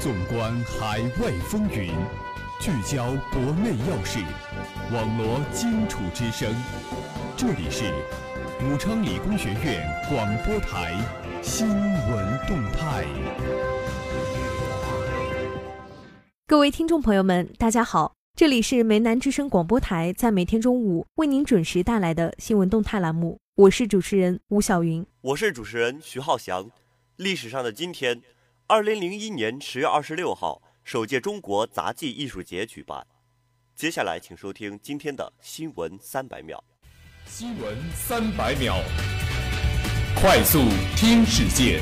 纵观海外风云，聚焦国内要事，网罗荆楚之声。这里是武昌理工学院广播台新闻动态。各位听众朋友们，大家好，这里是梅南之声广播台，在每天中午为您准时带来的新闻动态栏目，我是主持人吴晓云，我是主持人徐浩翔。历史上的今天。二零零一年十月二十六号，首届中国杂技艺术节举办。接下来，请收听今天的新闻三百秒。新闻三百秒，快速听世界。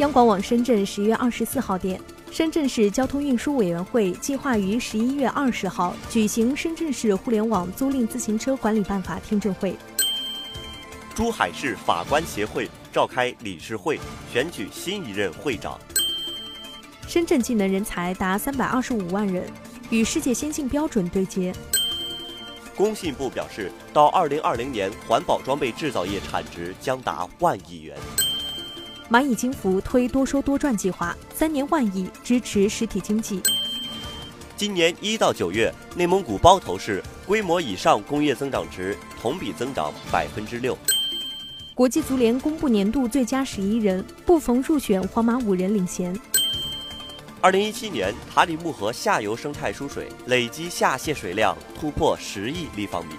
央广网深圳十月二十四号电，深圳市交通运输委员会计划于十一月二十号举行深圳市互联网租赁自行车管理办法听证会。珠海市法官协会召开理事会，选举新一任会长。深圳技能人才达三百二十五万人，与世界先进标准对接。工信部表示，到二零二零年，环保装备制造业产值将达万亿元。蚂蚁金服推多收多赚计划，三年万亿支持实体经济。今年一到九月，内蒙古包头市规模以上工业增长值同比增长百分之六。国际足联公布年度最佳十一人，布冯入选皇马五人领衔。二零一七年，塔里木河下游生态输水累计下泄水量突破十亿立方米。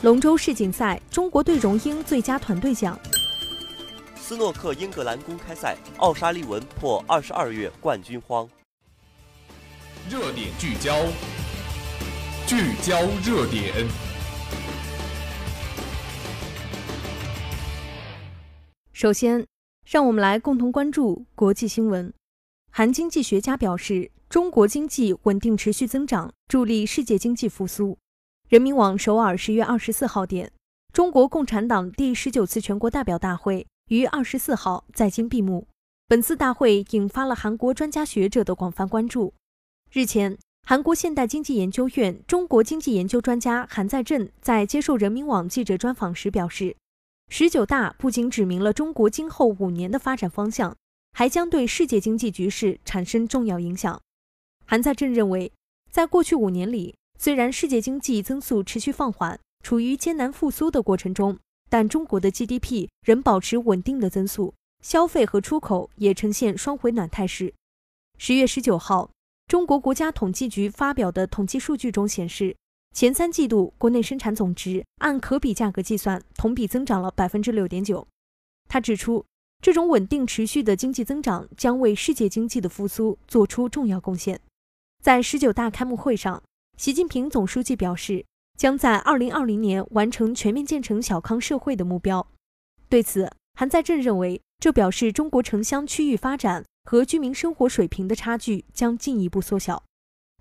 龙舟世锦赛，中国队荣膺最佳团队奖。斯诺克英格兰公开赛，奥沙利文破二十二月冠军荒。热点聚焦，聚焦热点。首先，让我们来共同关注国际新闻。韩经济学家表示，中国经济稳定持续增长，助力世界经济复苏。人民网首尔十月二十四号电，中国共产党第十九次全国代表大会于二十四号在京闭幕。本次大会引发了韩国专家学者的广泛关注。日前，韩国现代经济研究院中国经济研究专家韩在正在接受人民网记者专访时表示。十九大不仅指明了中国今后五年的发展方向，还将对世界经济局势产生重要影响。韩在正认为，在过去五年里，虽然世界经济增速持续放缓，处于艰难复苏的过程中，但中国的 GDP 仍保持稳定的增速，消费和出口也呈现双回暖态势。十月十九号，中国国家统计局发表的统计数据中显示。前三季度国内生产总值按可比价格计算，同比增长了百分之六点九。他指出，这种稳定持续的经济增长将为世界经济的复苏做出重要贡献。在十九大开幕会上，习近平总书记表示，将在二零二零年完成全面建成小康社会的目标。对此，韩在正认为，这表示中国城乡区域发展和居民生活水平的差距将进一步缩小。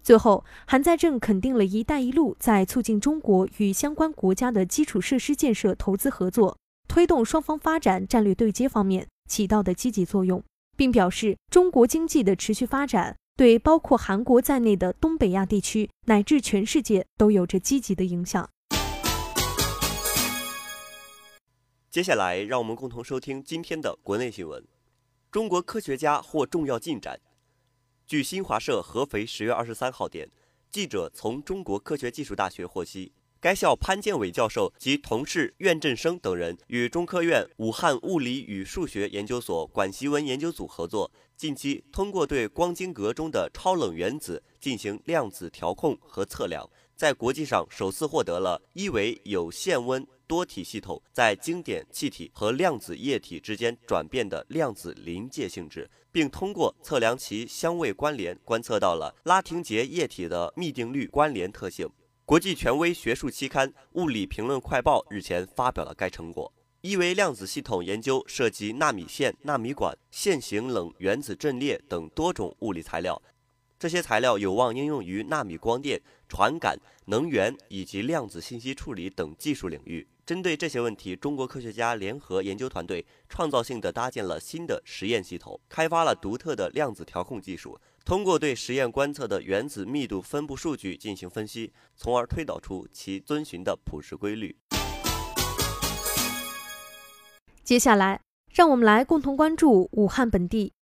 最后，韩在正肯定了一带一路在促进中国与相关国家的基础设施建设投资合作、推动双方发展战略对接方面起到的积极作用，并表示中国经济的持续发展对包括韩国在内的东北亚地区乃至全世界都有着积极的影响。接下来，让我们共同收听今天的国内新闻：中国科学家获重要进展。据新华社合肥十月二十三号电，记者从中国科学技术大学获悉，该校潘建伟教授及同事苑振生等人与中科院武汉物理与数学研究所管习文研究组合作，近期通过对光晶格中的超冷原子进行量子调控和测量，在国际上首次获得了一维有限温。多体系统在经典气体和量子液体之间转变的量子临界性质，并通过测量其相位关联，观测到了拉廷杰液体的幂定律关联特性。国际权威学术期刊《物理评论快报》日前发表了该成果。一维量子系统研究涉及纳米线、纳米管、线性冷原子阵列等多种物理材料，这些材料有望应用于纳米光电、传感、能源以及量子信息处理等技术领域。针对这些问题，中国科学家联合研究团队创造性地搭建了新的实验系统，开发了独特的量子调控技术。通过对实验观测的原子密度分布数据进行分析，从而推导出其遵循的普适规律。接下来，让我们来共同关注武汉本地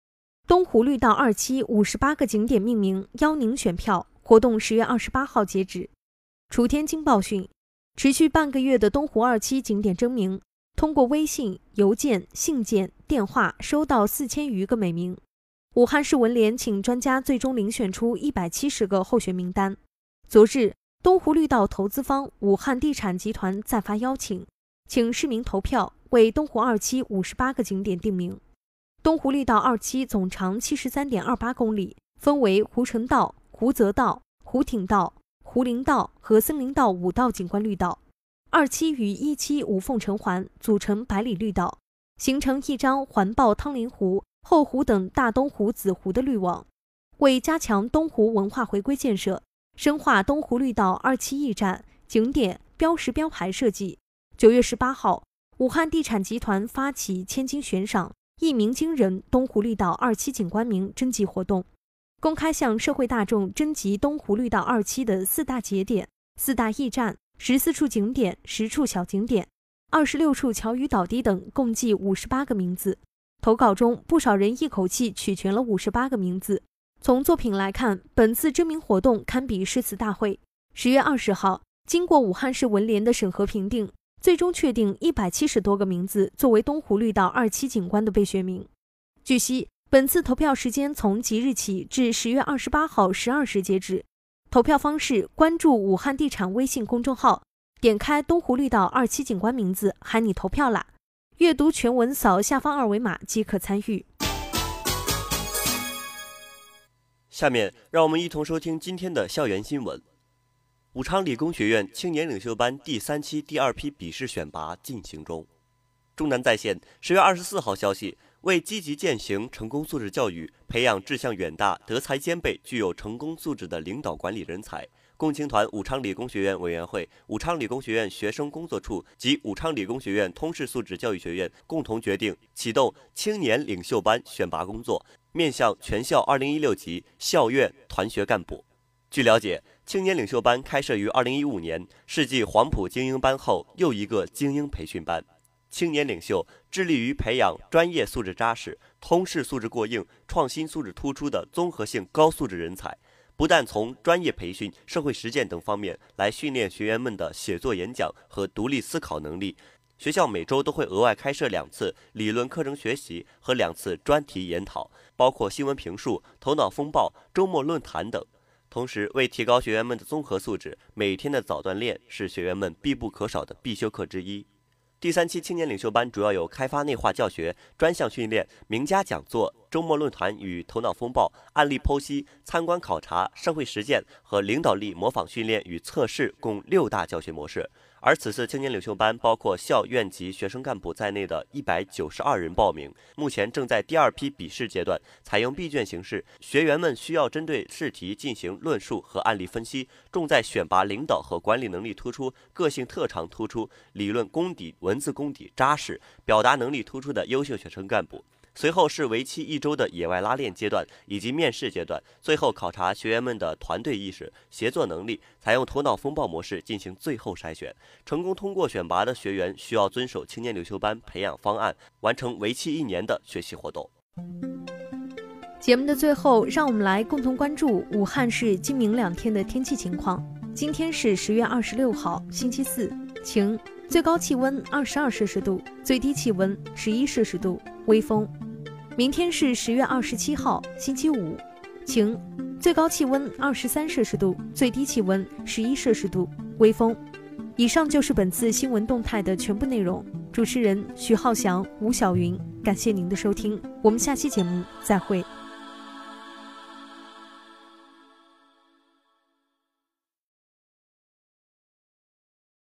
东湖绿道二期五十八个景点命名，邀您选票。活动十月二十八号截止。楚天惊报讯，持续半个月的东湖二期景点征名，通过微信、邮件、信件、电话收到四千余个美名。武汉市文联请专家最终遴选出一百七十个候选名单。昨日，东湖绿道投资方武汉地产集团再发邀请，请市民投票为东湖二期五十八个景点定名。东湖绿道二期总长七十三点二八公里，分为湖城道、湖泽道、湖挺道、湖林道和森林道五道景观绿道。二期与一期无缝成环，组成百里绿道，形成一张环抱汤林湖。后湖等大东湖子湖的绿网，为加强东湖文化回归建设，深化东湖绿道二期驿站景点标识标牌设计。九月十八号，武汉地产集团发起千金悬赏一鸣惊人东湖绿道二期景观名征集活动，公开向社会大众征集东湖绿道二期的四大节点、四大驿站、十四处景点、十处小景点、二十六处桥与岛堤等，共计五十八个名字。投稿中，不少人一口气取全了五十八个名字。从作品来看，本次征名活动堪比诗词大会。十月二十号，经过武汉市文联的审核评定，最终确定一百七十多个名字作为东湖绿道二期景观的备选名。据悉，本次投票时间从即日起至十月二十八号十二时截止。投票方式：关注武汉地产微信公众号，点开东湖绿道二期景观名字，喊你投票啦！阅读全文，扫下方二维码即可参与。下面让我们一同收听今天的校园新闻。武昌理工学院青年领袖班第三期第二批笔试选拔进行中。中南在线十月二十四号消息，为积极践行成功素质教育，培养志向远大、德才兼备、具有成功素质的领导管理人才。共青团武昌理工学院委员会、武昌理工学院学生工作处及武昌理工学院通识素质教育学院共同决定启动青年领袖班选拔工作，面向全校2016级校院团学干部。据了解，青年领袖班开设于2015年，是继黄埔精英班后又一个精英培训班。青年领袖致力于培养专业素质扎实、通识素质过硬、创新素质突出的综合性高素质人才。不但从专业培训、社会实践等方面来训练学员们的写作、演讲和独立思考能力，学校每周都会额外开设两次理论课程学习和两次专题研讨，包括新闻评述、头脑风暴、周末论坛等。同时，为提高学员们的综合素质，每天的早锻炼是学员们必不可少的必修课之一。第三期青年领袖班主要有开发内化教学、专项训练、名家讲座。周末论坛与头脑风暴、案例剖析、参观考察、社会实践和领导力模仿训练与测试共六大教学模式。而此次青年领袖班包括校院级学生干部在内的一百九十二人报名，目前正在第二批笔试阶段，采用闭卷形式。学员们需要针对试题进行论述和案例分析，重在选拔领导和管理能力突出、个性特长突出、理论功底、文字功底扎实、表达能力突出的优秀学生干部。随后是为期一周的野外拉练阶段以及面试阶段，最后考察学员们的团队意识、协作能力，采用头脑风暴模式进行最后筛选。成功通过选拔的学员需要遵守青年领袖班培养方案，完成为期一年的学习活动。节目的最后，让我们来共同关注武汉市今明两天的天气情况。今天是十月二十六号，星期四，晴，最高气温二十二摄氏度，最低气温十一摄氏度，微风。明天是十月二十七号，星期五，晴，最高气温二十三摄氏度，最低气温十一摄氏度，微风。以上就是本次新闻动态的全部内容。主持人徐浩翔、吴晓云，感谢您的收听，我们下期节目再会。